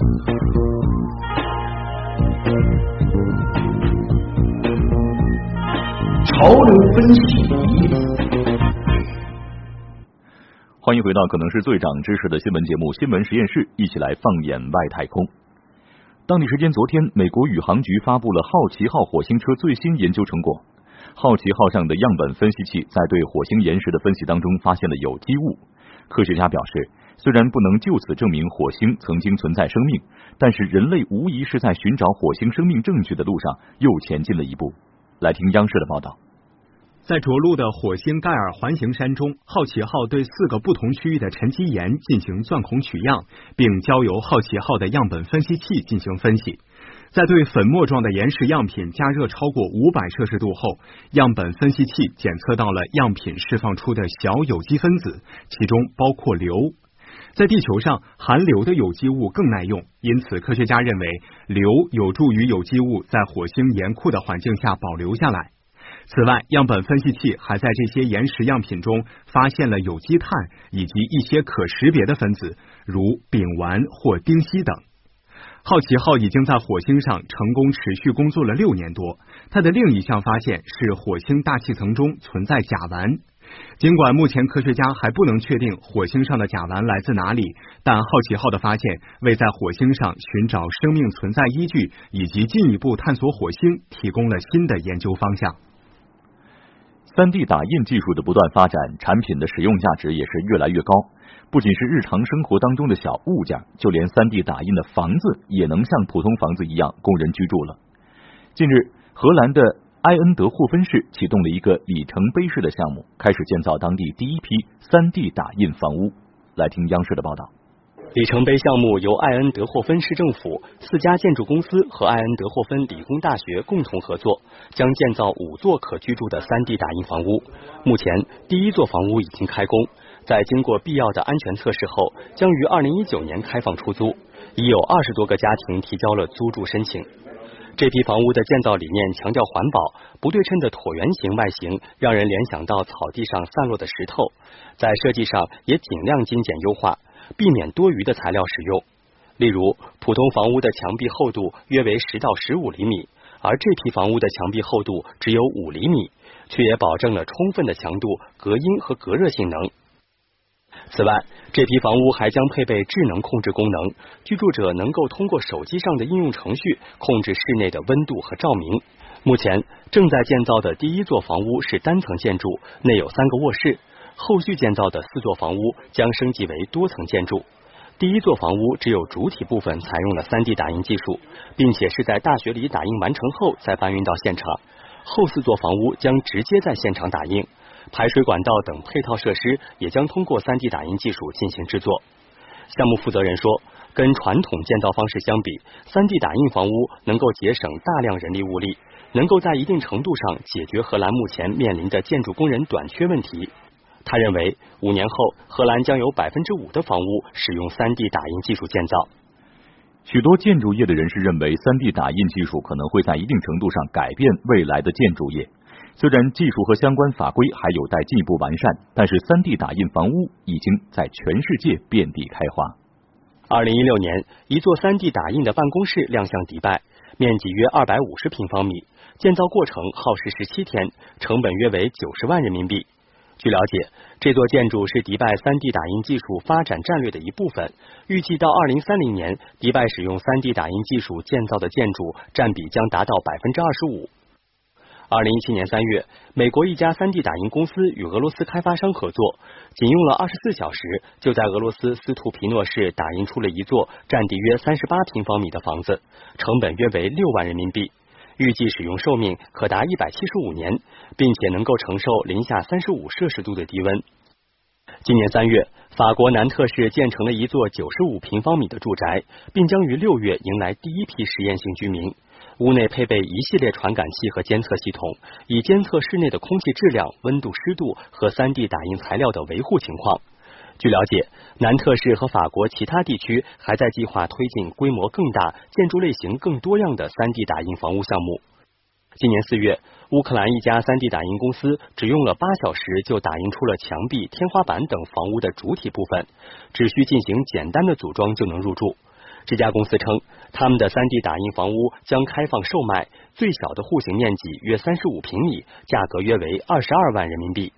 潮流分析。欢迎回到可能是最长知识的新闻节目《新闻实验室》，一起来放眼外太空。当地时间昨天，美国宇航局发布了好奇号火星车最新研究成果。好奇号上的样本分析器在对火星岩石的分析当中发现了有机物。科学家表示，虽然不能就此证明火星曾经存在生命，但是人类无疑是在寻找火星生命证据的路上又前进了一步。来听央视的报道。在着陆的火星盖尔环形山中，好奇号对四个不同区域的沉积岩进行钻孔取样，并交由好奇号的样本分析器进行分析。在对粉末状的岩石样品加热超过五百摄氏度后，样本分析器检测到了样品释放出的小有机分子，其中包括硫。在地球上，含硫的有机物更耐用，因此科学家认为硫有助于有机物在火星严酷的环境下保留下来。此外，样本分析器还在这些岩石样品中发现了有机碳以及一些可识别的分子，如丙烷或丁烯等。好奇号已经在火星上成功持续工作了六年多。它的另一项发现是火星大气层中存在甲烷。尽管目前科学家还不能确定火星上的甲烷来自哪里，但好奇号的发现为在火星上寻找生命存在依据以及进一步探索火星提供了新的研究方向。三 D 打印技术的不断发展，产品的使用价值也是越来越高。不仅是日常生活当中的小物件，就连三 D 打印的房子也能像普通房子一样供人居住了。近日，荷兰的埃恩德霍芬市启动了一个里程碑式的项目，开始建造当地第一批三 D 打印房屋。来听央视的报道。里程碑项目由艾恩德霍芬市政府、四家建筑公司和艾恩德霍芬理工大学共同合作，将建造五座可居住的 3D 打印房屋。目前，第一座房屋已经开工，在经过必要的安全测试后，将于2019年开放出租。已有二十多个家庭提交了租住申请。这批房屋的建造理念强调环保，不对称的椭圆形外形让人联想到草地上散落的石头，在设计上也尽量精简优化。避免多余的材料使用，例如普通房屋的墙壁厚度约为十到十五厘米，而这批房屋的墙壁厚度只有五厘米，却也保证了充分的强度、隔音和隔热性能。此外，这批房屋还将配备智能控制功能，居住者能够通过手机上的应用程序控制室内的温度和照明。目前正在建造的第一座房屋是单层建筑，内有三个卧室。后续建造的四座房屋将升级为多层建筑。第一座房屋只有主体部分采用了 3D 打印技术，并且是在大学里打印完成后再搬运到现场。后四座房屋将直接在现场打印，排水管道等配套设施也将通过 3D 打印技术进行制作。项目负责人说，跟传统建造方式相比，3D 打印房屋能够节省大量人力物力，能够在一定程度上解决荷兰目前面临的建筑工人短缺问题。他认为，五年后荷兰将有百分之五的房屋使用 3D 打印技术建造。许多建筑业的人士认为，3D 打印技术可能会在一定程度上改变未来的建筑业。虽然技术和相关法规还有待进一步完善，但是 3D 打印房屋已经在全世界遍地开花。二零一六年，一座 3D 打印的办公室亮相迪拜，面积约二百五十平方米，建造过程耗时十七天，成本约为九十万人民币。据了解，这座建筑是迪拜 3D 打印技术发展战略的一部分。预计到2030年，迪拜使用 3D 打印技术建造的建筑占比将达到百分之二十五。2017年3月，美国一家 3D 打印公司与俄罗斯开发商合作，仅用了24小时，就在俄罗斯斯图皮诺市打印出了一座占地约38平方米的房子，成本约为六万人民币。预计使用寿命可达一百七十五年，并且能够承受零下三十五摄氏度的低温。今年三月，法国南特市建成了一座九十五平方米的住宅，并将于六月迎来第一批实验性居民。屋内配备一系列传感器和监测系统，以监测室内的空气质量、温度、湿度和三 D 打印材料的维护情况。据了解，南特市和法国其他地区还在计划推进规模更大、建筑类型更多样的 3D 打印房屋项目。今年四月，乌克兰一家 3D 打印公司只用了八小时就打印出了墙壁、天花板等房屋的主体部分，只需进行简单的组装就能入住。这家公司称，他们的 3D 打印房屋将开放售卖，最小的户型面积约三十五平米，价格约为二十二万人民币。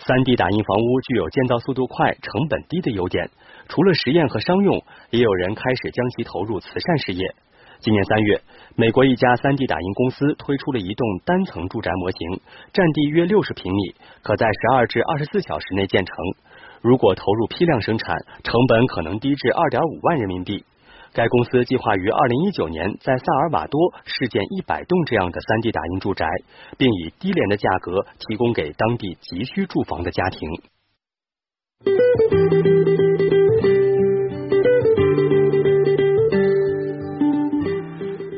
3D 打印房屋具有建造速度快、成本低的优点，除了实验和商用，也有人开始将其投入慈善事业。今年三月，美国一家 3D 打印公司推出了一栋单层住宅模型，占地约六十平米，可在十二至二十四小时内建成。如果投入批量生产，成本可能低至二点五万人民币。该公司计划于二零一九年在萨尔瓦多试建一百栋这样的三 D 打印住宅，并以低廉的价格提供给当地急需住房的家庭。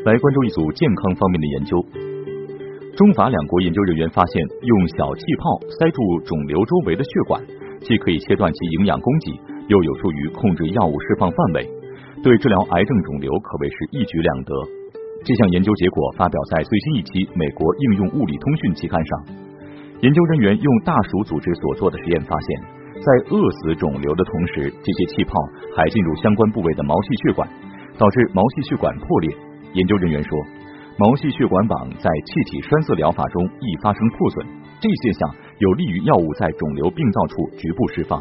来关注一组健康方面的研究。中法两国研究人员发现，用小气泡塞住肿瘤周围的血管，既可以切断其营养供给，又有助于控制药物释放范围。对治疗癌症肿瘤可谓是一举两得。这项研究结果发表在最新一期《美国应用物理通讯》期刊上。研究人员用大鼠组织所做的实验发现，在饿死肿瘤的同时，这些气泡还进入相关部位的毛细血管，导致毛细血管破裂。研究人员说，毛细血管网在气体栓塞疗法中易发生破损，这现象有利于药物在肿瘤病灶处局部释放。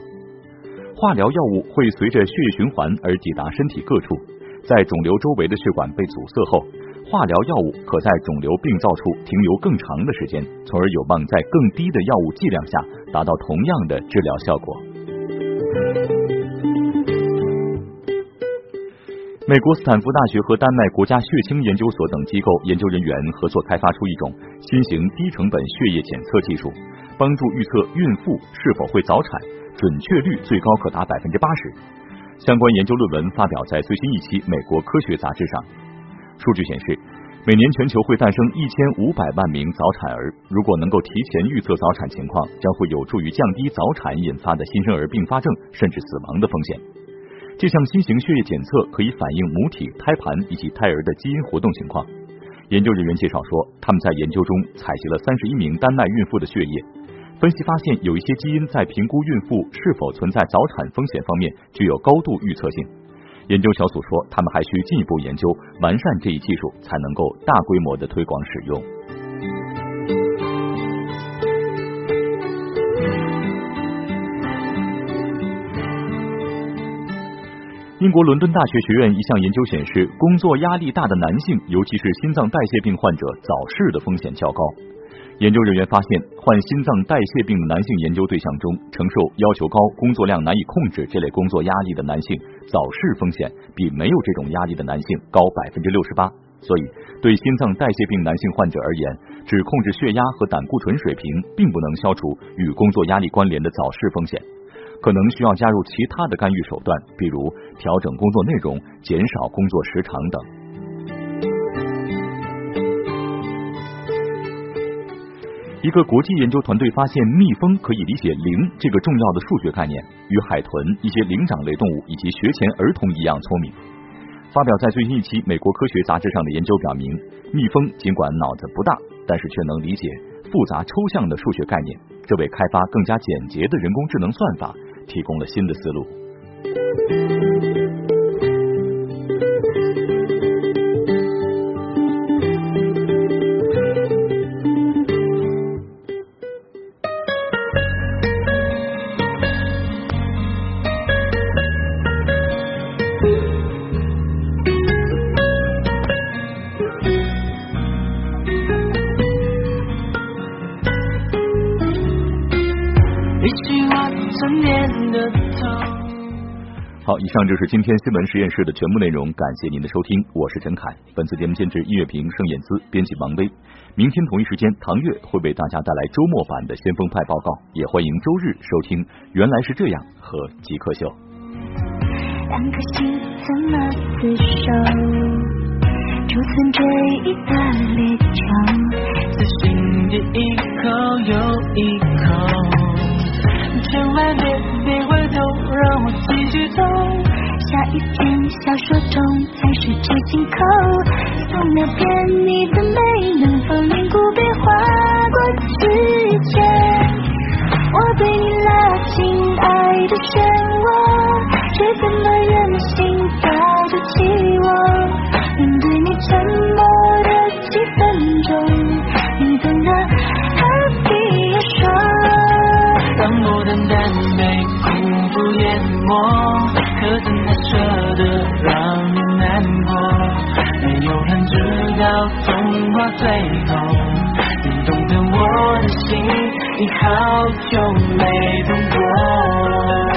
化疗药物会随着血液循环而抵达身体各处，在肿瘤周围的血管被阻塞后，化疗药物可在肿瘤病灶处停留更长的时间，从而有望在更低的药物剂量下达到同样的治疗效果。美国斯坦福大学和丹麦国家血清研究所等机构研究人员合作开发出一种新型低成本血液检测技术，帮助预测孕妇是否会早产。准确率最高可达百分之八十。相关研究论文发表在最新一期《美国科学杂志》上。数据显示，每年全球会诞生一千五百万名早产儿。如果能够提前预测早产情况，将会有助于降低早产引发的新生儿并发症甚至死亡的风险。这项新型血液检测可以反映母体、胎盘以及胎儿的基因活动情况。研究人员介绍说，他们在研究中采集了三十一名丹麦孕妇的血液。分析发现，有一些基因在评估孕妇是否存在早产风险方面具有高度预测性。研究小组说，他们还需进一步研究完善这一技术，才能够大规模的推广使用。英国伦敦大学学院一项研究显示，工作压力大的男性，尤其是心脏代谢病患者，早逝的风险较高。研究人员发现，患心脏代谢病的男性研究对象中，承受要求高、工作量难以控制这类工作压力的男性，早逝风险比没有这种压力的男性高百分之六十八。所以，对心脏代谢病男性患者而言，只控制血压和胆固醇水平，并不能消除与工作压力关联的早逝风险，可能需要加入其他的干预手段，比如调整工作内容、减少工作时长等。一个国际研究团队发现，蜜蜂可以理解零这个重要的数学概念，与海豚、一些灵长类动物以及学前儿童一样聪明。发表在最新一期《美国科学杂志》上的研究表明，蜜蜂尽管脑子不大，但是却能理解复杂抽象的数学概念，这为开发更加简洁的人工智能算法提供了新的思路。好，以上就是今天新闻实验室的全部内容，感谢您的收听，我是陈凯。本次节目监制音乐评盛燕姿，编辑王威。明天同一时间，唐月会为大家带来周末版的先锋派报告，也欢迎周日收听《原来是这样》和极客秀。两颗心怎么厮守？就算这一个列强，自信的一口又一口，千万别别回头。让我继续走，下一篇小说中才是知心口。从那遍你的美能否凝固，变化可怎么舍得让你难过？没有人知道童话最后，你懂得我的心，你好久没动过。